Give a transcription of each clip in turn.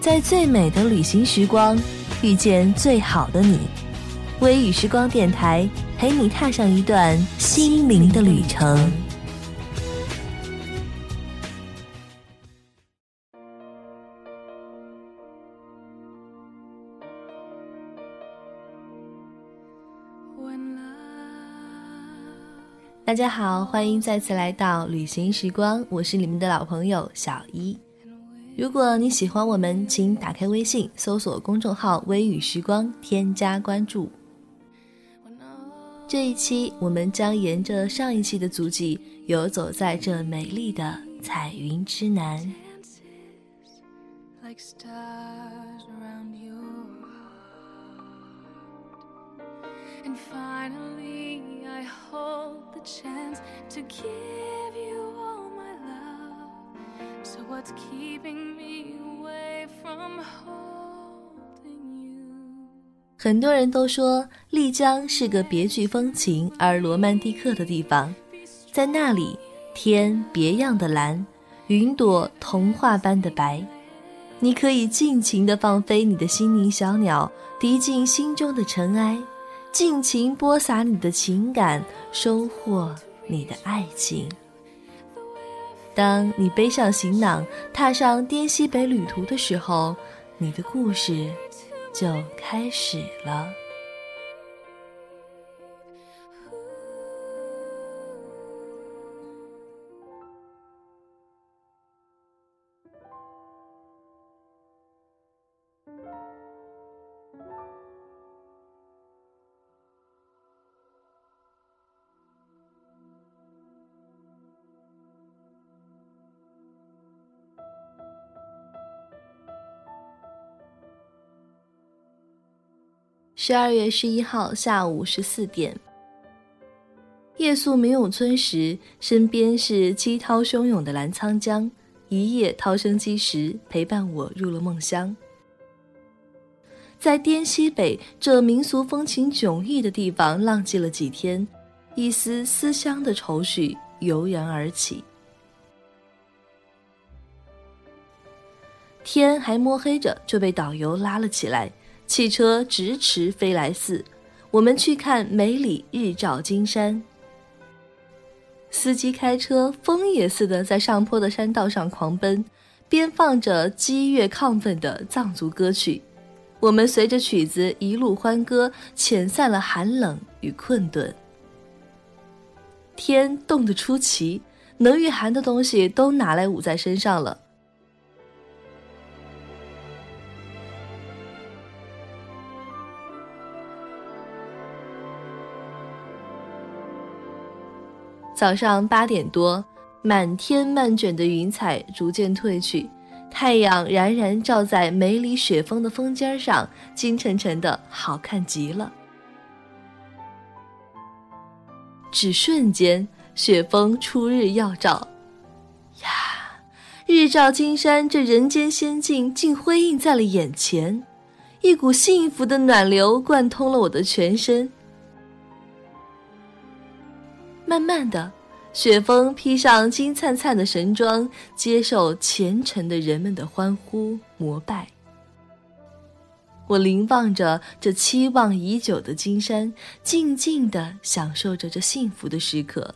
在最美的旅行时光，遇见最好的你。微雨时光电台陪你踏上一段心灵的旅程。大家好，欢迎再次来到旅行时光，我是你们的老朋友小一。如果你喜欢我们，请打开微信，搜索公众号“微雨时光”，添加关注。这一期，我们将沿着上一期的足迹，游走在这美丽的彩云之南。What's keeping me away from holding you？很多人都说丽江是个别具风情而罗曼蒂克的地方，在那里，天别样的蓝，云朵童话般的白，你可以尽情地放飞你的心灵小鸟，涤尽心中的尘埃，尽情播撒你的情感，收获你的爱情。当你背上行囊，踏上滇西北旅途的时候，你的故事就开始了。十二月十一号下午十四点，夜宿明永村时，身边是激涛汹涌的澜沧江，一夜涛声激石，陪伴我入了梦乡。在滇西北这民俗风情迥异的地方浪迹了几天，一丝思乡的愁绪油然而起。天还摸黑着，就被导游拉了起来。汽车直驰飞来寺，我们去看梅里日照金山。司机开车疯也似的在上坡的山道上狂奔，边放着激越亢奋的藏族歌曲。我们随着曲子一路欢歌，遣散了寒冷与困顿。天冻得出奇，能御寒的东西都拿来捂在身上了。早上八点多，满天漫卷的云彩逐渐褪去，太阳冉冉照在梅里雪峰的峰尖上，金沉沉的，好看极了。只瞬间，雪峰出日耀照，呀，日照金山，这人间仙境竟辉映在了眼前，一股幸福的暖流贯通了我的全身。慢慢的，雪峰披上金灿灿的神装，接受虔诚的人们的欢呼膜拜。我凝望着这期望已久的金山，静静地享受着这幸福的时刻。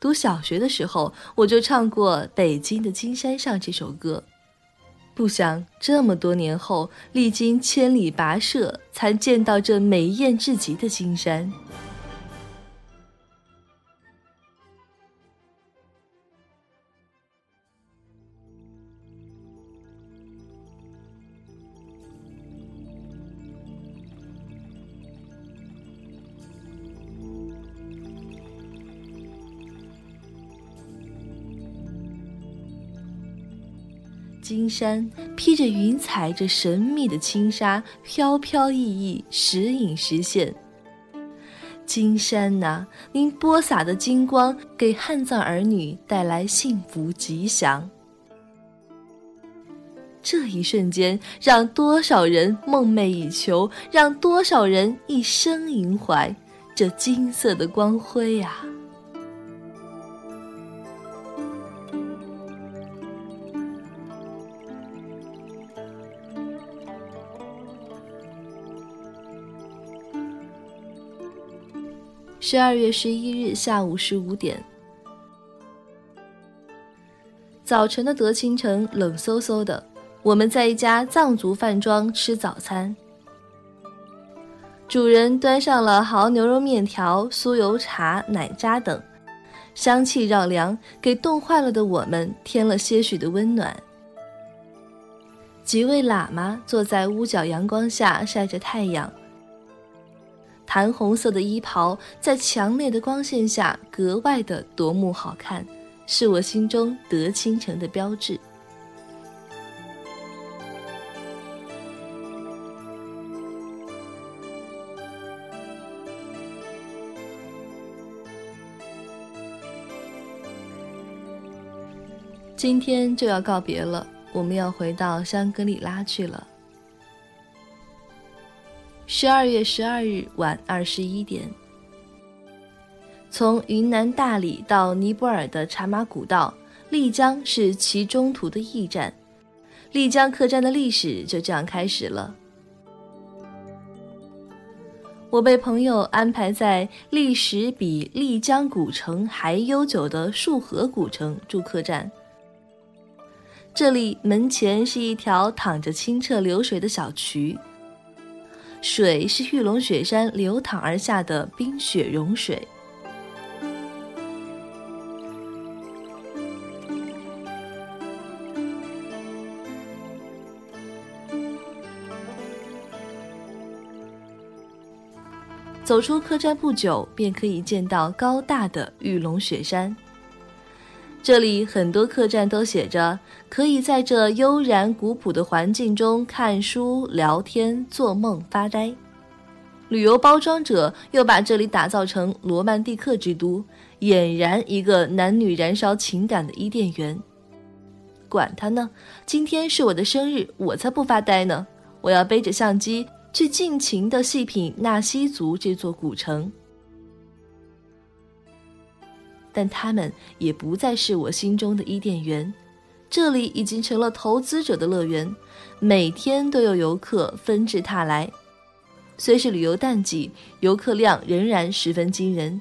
读小学的时候，我就唱过《北京的金山上》这首歌，不想这么多年后，历经千里跋涉，才见到这美艳至极的金山。山披着云彩，这神秘的轻纱飘飘逸逸，时隐时现。金山呐，您播撒的金光，给汉藏儿女带来幸福吉祥。这一瞬间，让多少人梦寐以求，让多少人一生萦怀这金色的光辉呀！十二月十一日下午十五点，早晨的德清城冷飕飕的。我们在一家藏族饭庄吃早餐，主人端上了蚝牛肉面条、酥油茶、奶渣等，香气绕梁，给冻坏了的我们添了些许的温暖。几位喇嘛坐在屋角阳光下晒着太阳。檀红色的衣袍在强烈的光线下格外的夺目好看，是我心中德清城的标志。今天就要告别了，我们要回到香格里拉去了。十二月十二日晚二十一点，从云南大理到尼泊尔的茶马古道，丽江是其中途的驿站。丽江客栈的历史就这样开始了。我被朋友安排在历史比丽江古城还悠久的束河古城住客栈。这里门前是一条淌着清澈流水的小渠。水是玉龙雪山流淌而下的冰雪融水。走出客栈不久，便可以见到高大的玉龙雪山。这里很多客栈都写着，可以在这悠然古朴的环境中看书、聊天、做梦、发呆。旅游包装者又把这里打造成罗曼蒂克之都，俨然一个男女燃烧情感的伊甸园。管他呢，今天是我的生日，我才不发呆呢！我要背着相机去尽情地细品纳西族这座古城。但他们也不再是我心中的伊甸园，这里已经成了投资者的乐园，每天都有游客纷至沓来。虽是旅游淡季，游客量仍然十分惊人。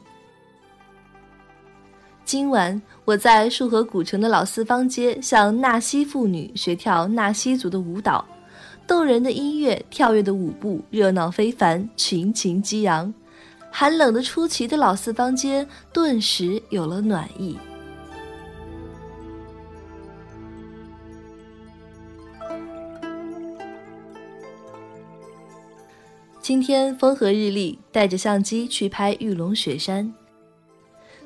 今晚我在束河古城的老四方街向纳西妇女学跳纳西族的舞蹈，动人的音乐，跳跃的舞步，热闹非凡，群情激昂。寒冷的出奇的老四方街顿时有了暖意。今天风和日丽，带着相机去拍玉龙雪山。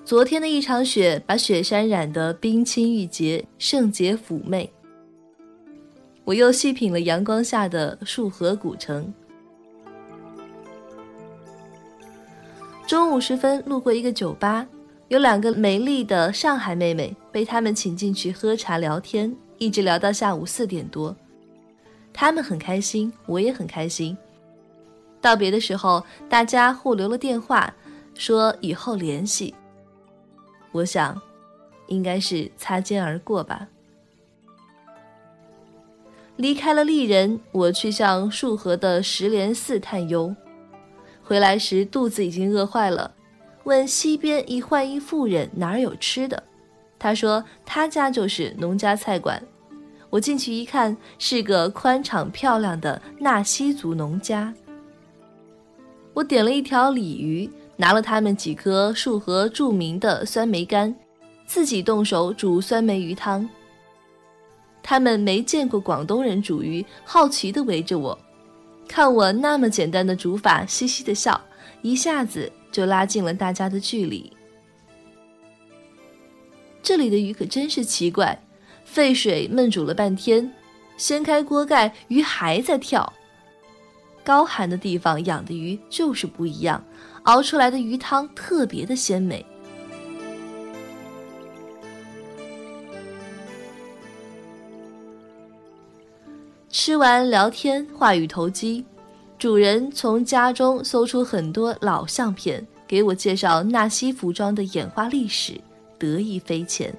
昨天的一场雪把雪山染得冰清玉洁、圣洁妩媚。我又细品了阳光下的束河古城。中午时分，路过一个酒吧，有两个美丽的上海妹妹被他们请进去喝茶聊天，一直聊到下午四点多。他们很开心，我也很开心。道别的时候，大家互留了电话，说以后联系。我想，应该是擦肩而过吧。离开了丽人，我去向束河的石莲寺探幽。回来时肚子已经饿坏了，问西边一浣衣妇人哪儿有吃的，他说他家就是农家菜馆。我进去一看，是个宽敞漂亮的纳西族农家。我点了一条鲤鱼，拿了他们几颗束河著名的酸梅干，自己动手煮酸梅鱼汤。他们没见过广东人煮鱼，好奇地围着我。看我那么简单的煮法，嘻嘻的笑，一下子就拉近了大家的距离。这里的鱼可真是奇怪，沸水焖煮了半天，掀开锅盖，鱼还在跳。高寒的地方养的鱼就是不一样，熬出来的鱼汤特别的鲜美。吃完聊天，话语投机，主人从家中搜出很多老相片，给我介绍纳西服装的演化历史，得意非浅。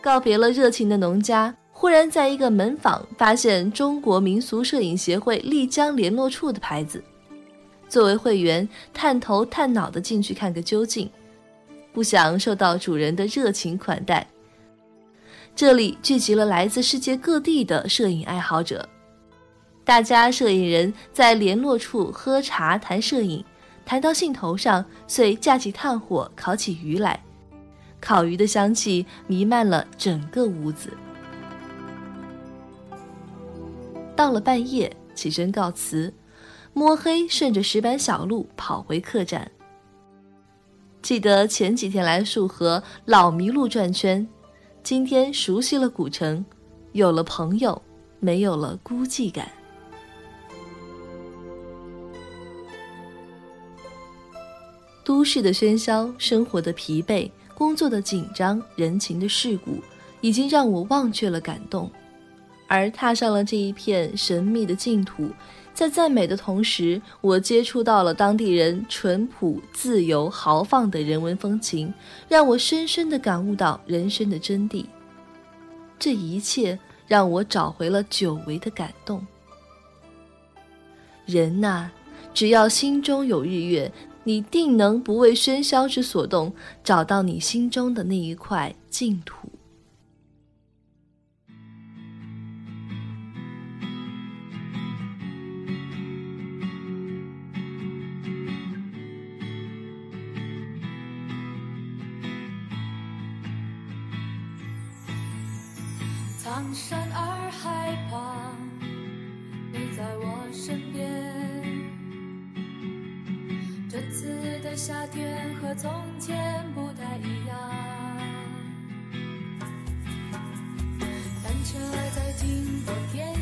告别了热情的农家，忽然在一个门坊发现中国民俗摄影协会丽江联络处的牌子，作为会员，探头探脑的进去看个究竟，不想受到主人的热情款待。这里聚集了来自世界各地的摄影爱好者，大家摄影人在联络处喝茶谈摄影，谈到兴头上，遂架起炭火烤起鱼来，烤鱼的香气弥漫了整个屋子。到了半夜，起身告辞，摸黑顺着石板小路跑回客栈。记得前几天来束河，老迷路转圈，今天熟悉了古城，有了朋友，没有了孤寂感。都市的喧嚣，生活的疲惫，工作的紧张，人情的世故，已经让我忘却了感动。而踏上了这一片神秘的净土，在赞美的同时，我接触到了当地人淳朴、自由、豪放的人文风情，让我深深地感悟到人生的真谛。这一切让我找回了久违的感动。人呐，只要心中有日月，你定能不为喧嚣之所动，找到你心中的那一块净土。苍山洱海旁，你在我身边。这次的夏天和从前不太一样。单车在经过天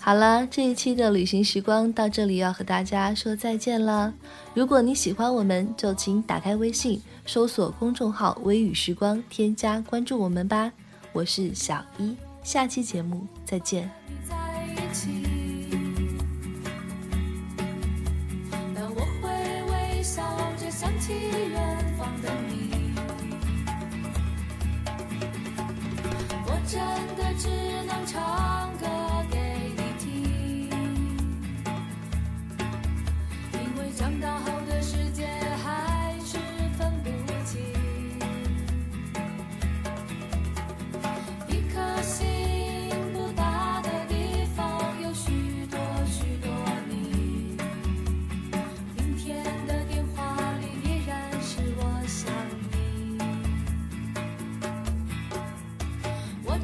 好了，这一期的旅行时光到这里要和大家说再见了。如果你喜欢我们，就请打开微信，搜索公众号“微雨时光”，添加关注我们吧。我是小一，下期节目再见。真的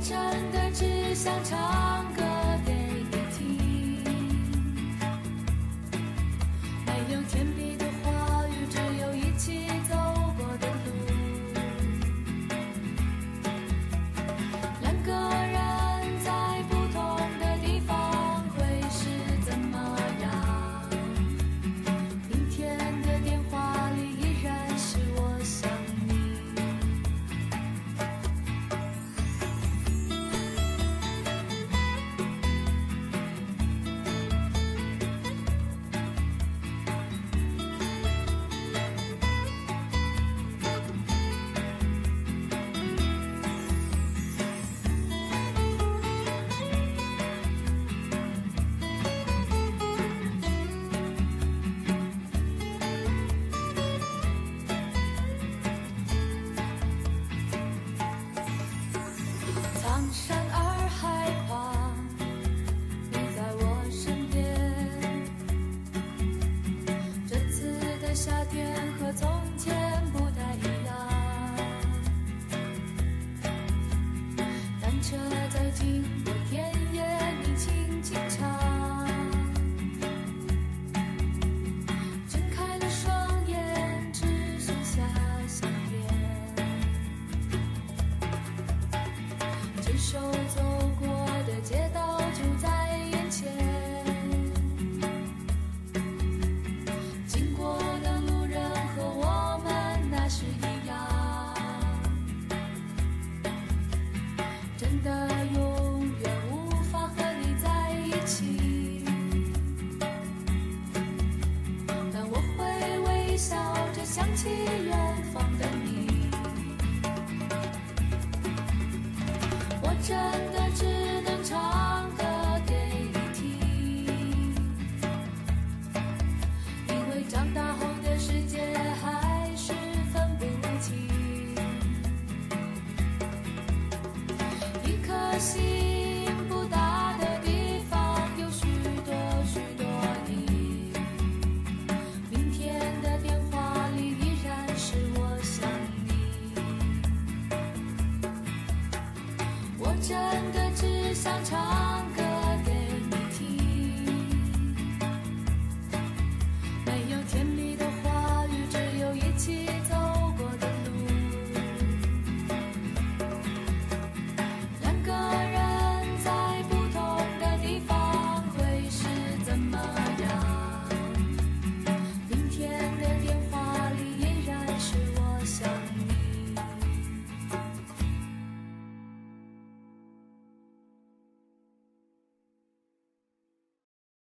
真的只想唱